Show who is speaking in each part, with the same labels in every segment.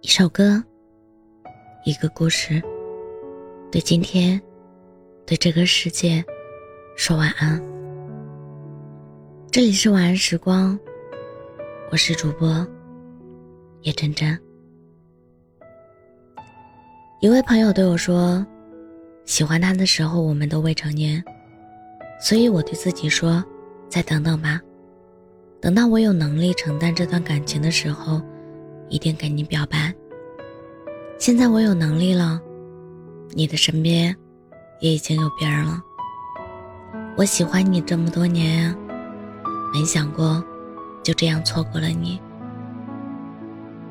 Speaker 1: 一首歌，一个故事，对今天，对这个世界，说晚安。这里是晚安时光，我是主播叶真真。一位朋友对我说：“喜欢他的时候，我们都未成年，所以我对自己说，再等等吧，等到我有能力承担这段感情的时候。”一定跟你表白。现在我有能力了，你的身边也已经有别人了。我喜欢你这么多年，没想过就这样错过了你。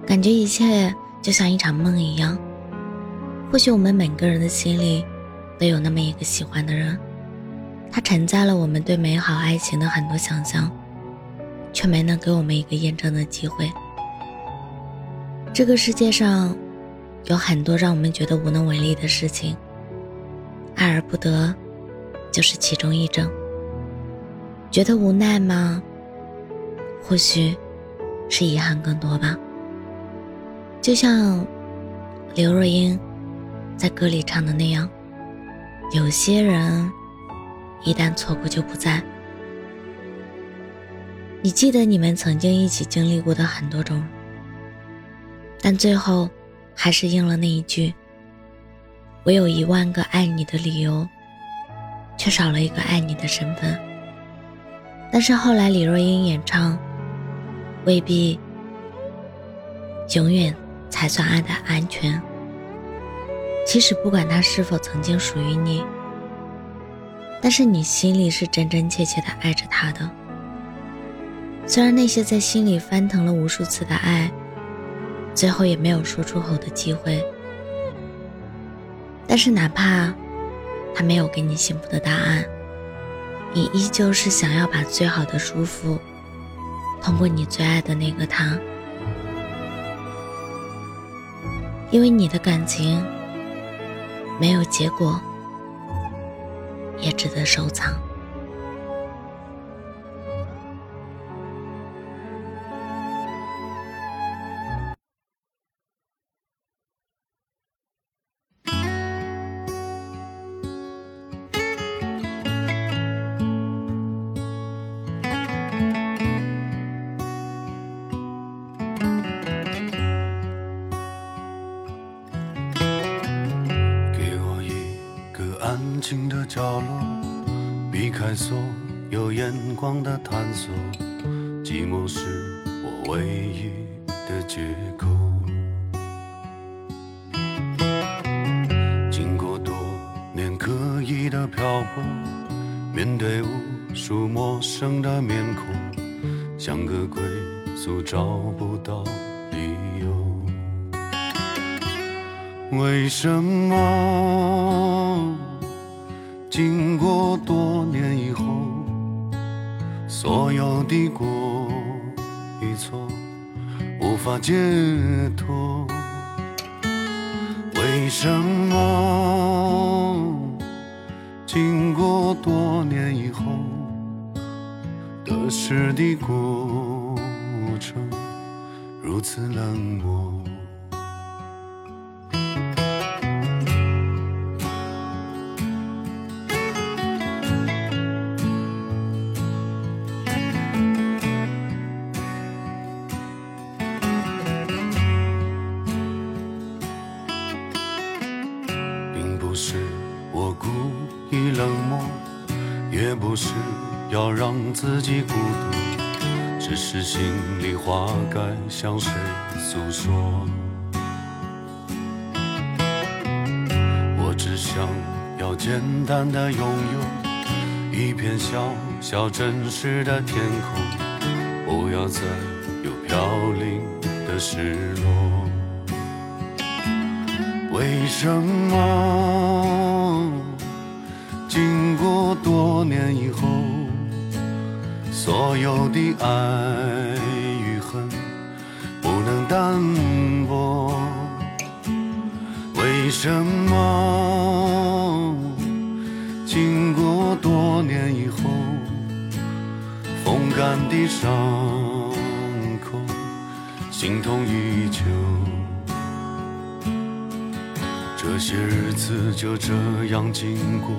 Speaker 1: 感觉一切就像一场梦一样。或许我们每个人的心里都有那么一个喜欢的人，他承载了我们对美好爱情的很多想象，却没能给我们一个验证的机会。这个世界上，有很多让我们觉得无能为力的事情，爱而不得，就是其中一种。觉得无奈吗？或许，是遗憾更多吧。就像刘若英在歌里唱的那样，有些人一旦错过就不在。你记得你们曾经一起经历过的很多种。但最后，还是应了那一句：“我有一万个爱你的理由，却少了一个爱你的身份。”但是后来李若英演唱：“未必永远才算爱的安全。”其实不管他是否曾经属于你，但是你心里是真真切切的爱着他的。虽然那些在心里翻腾了无数次的爱。最后也没有说出口的机会，但是哪怕他没有给你幸福的答案，你依旧是想要把最好的舒服通过你最爱的那个他，因为你的感情没有结果，也值得收藏。
Speaker 2: 安静的角落，避开所有眼光的探索，寂寞是我唯一的借口。经过多年刻意的漂泊，面对无数陌生的面孔，像个归宿找不到理由。为什么？经过多年以后，所有的过与错无法解脱。为什么经过多年以后，得失的过程如此冷漠？意冷漠，也不是要让自己孤独，只是心里话该向谁诉说。我只想要简单的拥有一片小小真实的天空，不要再有飘零的失落。为什么经过多年以后，所有的爱与恨不能淡薄？为什么经过多年以后，风干的伤口，心痛依旧？这些日子就这样经过，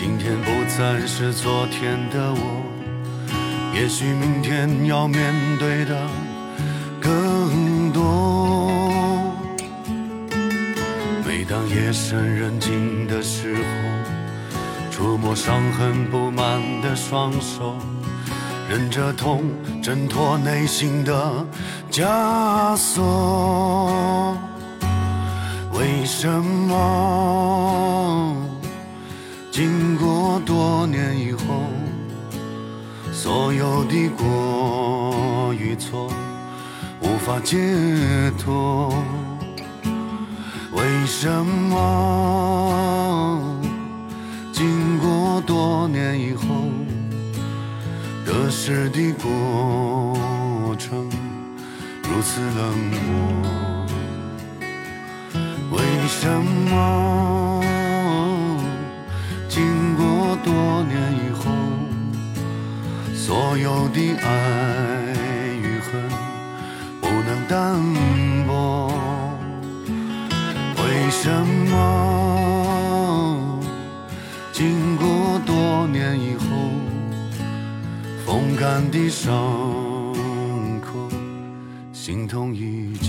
Speaker 2: 今天不再是昨天的我，也许明天要面对的更多。每当夜深人静的时候，触摸伤痕布满的双手，忍着痛挣脱内心的枷锁。为什么经过多年以后，所有的过与错无法解脱？为什么经过多年以后，得失的过程如此冷漠？为什么为什么经过多年以后，风干的伤口心痛依旧？